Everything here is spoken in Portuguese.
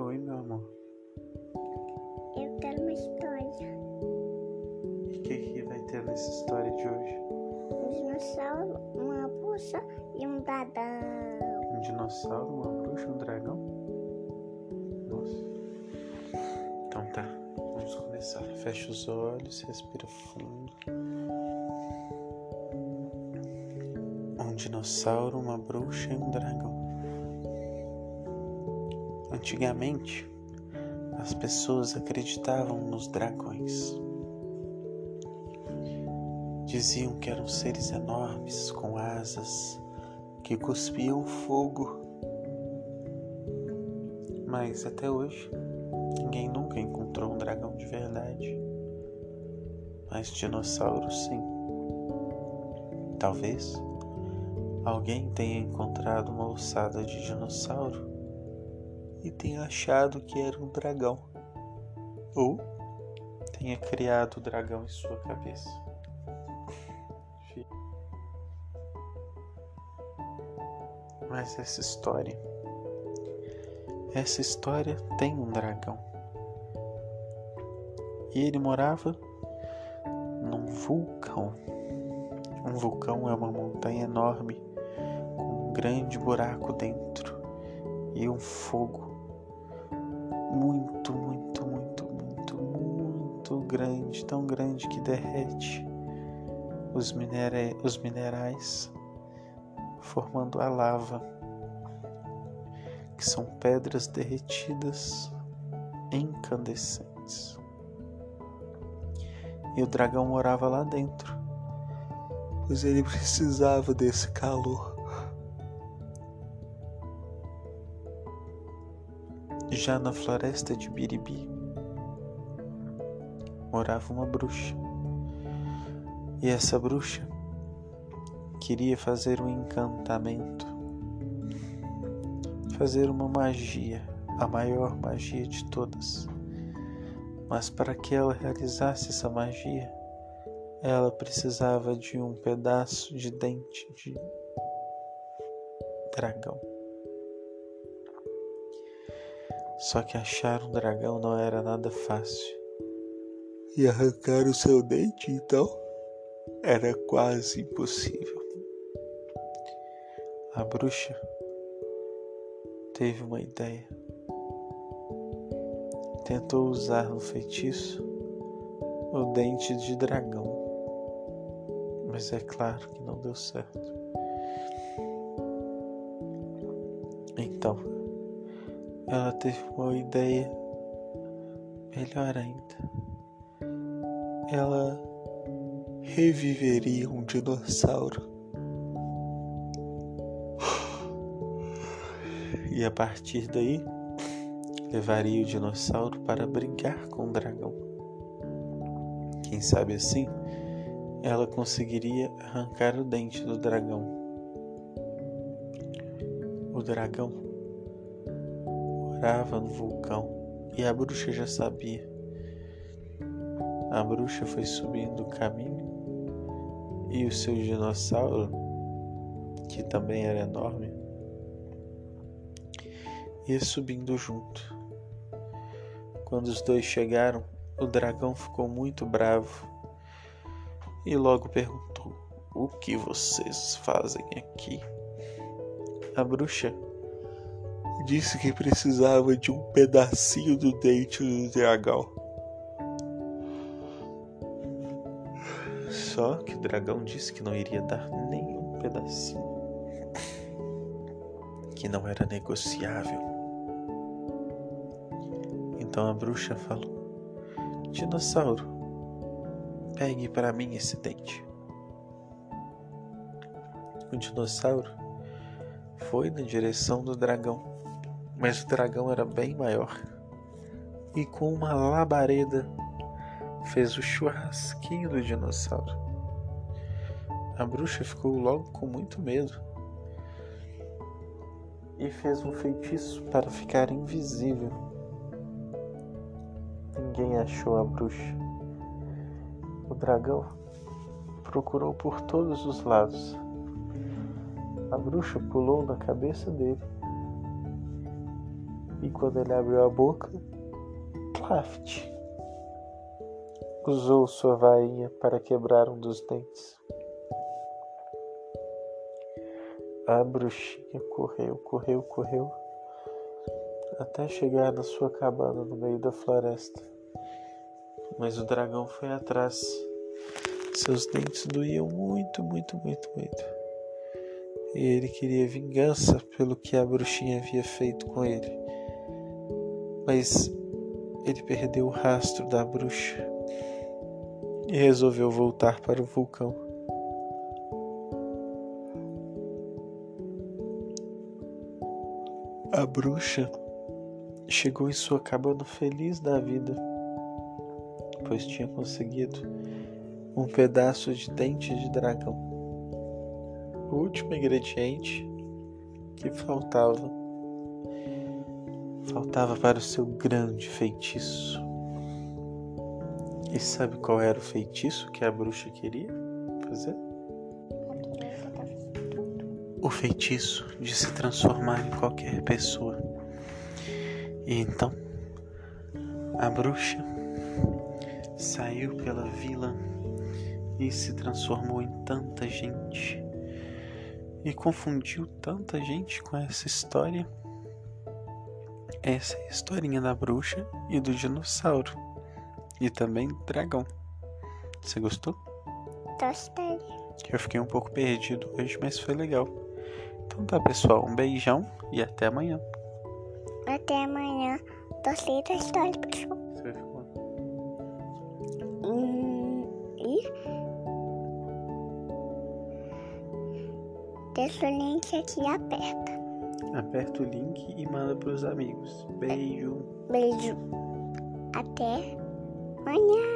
Oi, meu amor. Eu quero uma história. E o que, que vai ter nessa história de hoje? Um dinossauro, uma bucha e um dragão. Um dinossauro, uma bruxa, um dragão? Nossa. Então tá, vamos começar. Fecha os olhos, respira fundo. Um dinossauro, uma bruxa e um dragão. Antigamente, as pessoas acreditavam nos dragões. Diziam que eram seres enormes com asas que cuspiam fogo. Mas até hoje, ninguém nunca encontrou um dragão de verdade. Mas dinossauros sim. Talvez alguém tenha encontrado uma ossada de dinossauro e tenha achado que era um dragão. Ou tenha criado o dragão em sua cabeça. Mas essa história. Essa história tem um dragão. E ele morava num vulcão. Um vulcão é uma montanha enorme com um grande buraco dentro e um fogo muito, muito, muito, muito, muito grande, tão grande que derrete os, minera os minerais, formando a lava, que são pedras derretidas incandescentes. E o dragão morava lá dentro, pois ele precisava desse calor. Já na floresta de Biribi morava uma bruxa. E essa bruxa queria fazer um encantamento, fazer uma magia, a maior magia de todas. Mas para que ela realizasse essa magia, ela precisava de um pedaço de dente de dragão. Só que achar um dragão não era nada fácil. E arrancar o seu dente, então, era quase impossível. A bruxa teve uma ideia. Tentou usar no feitiço o dente de dragão, mas é claro que não deu certo. Então, ela teve uma ideia melhor ainda. Ela reviveria um dinossauro. E a partir daí, levaria o dinossauro para brincar com o dragão. Quem sabe assim, ela conseguiria arrancar o dente do dragão. O dragão morava no vulcão e a bruxa já sabia. A bruxa foi subindo o caminho e o seu dinossauro, que também era enorme, ia subindo junto. Quando os dois chegaram, o dragão ficou muito bravo e logo perguntou: O que vocês fazem aqui? A bruxa disse que precisava de um pedacinho do dente do dragão. Só que o dragão disse que não iria dar nenhum pedacinho, que não era negociável. Então a bruxa falou: Dinossauro, pegue para mim esse dente. O dinossauro foi na direção do dragão mas o dragão era bem maior. E com uma labareda fez o churrasquinho do dinossauro. A bruxa ficou logo com muito medo e fez um feitiço para ficar invisível. Ninguém achou a bruxa. O dragão procurou por todos os lados. A bruxa pulou na cabeça dele E quando ele abriu a boca, Claft usou sua vainha para quebrar um dos dentes. A bruxinha correu, correu, correu até chegar na sua cabana no meio da floresta. Mas o dragão foi atrás. Seus dentes doíam muito, muito, muito, muito. E ele queria vingança pelo que a bruxinha havia feito com ele. Mas ele perdeu o rastro da bruxa e resolveu voltar para o vulcão. A bruxa chegou em sua cabana feliz da vida, pois tinha conseguido um pedaço de dente de dragão. O último ingrediente que faltava. Faltava para o seu grande feitiço. E sabe qual era o feitiço que a bruxa queria fazer? O feitiço de se transformar em qualquer pessoa. E então, a bruxa saiu pela vila e se transformou em tanta gente. E confundiu tanta gente com essa história. Essa é a historinha da bruxa e do dinossauro e também dragão. Você gostou? Gostei. Eu fiquei um pouco perdido hoje, mas foi legal. Então tá, pessoal. Um beijão e até amanhã. Até amanhã. Gostei da história, pessoal. Você vai falar? Hum, e deixa o link aqui aperta. Aperta o link e manda pros amigos. Beijo. Beijo. Até amanhã.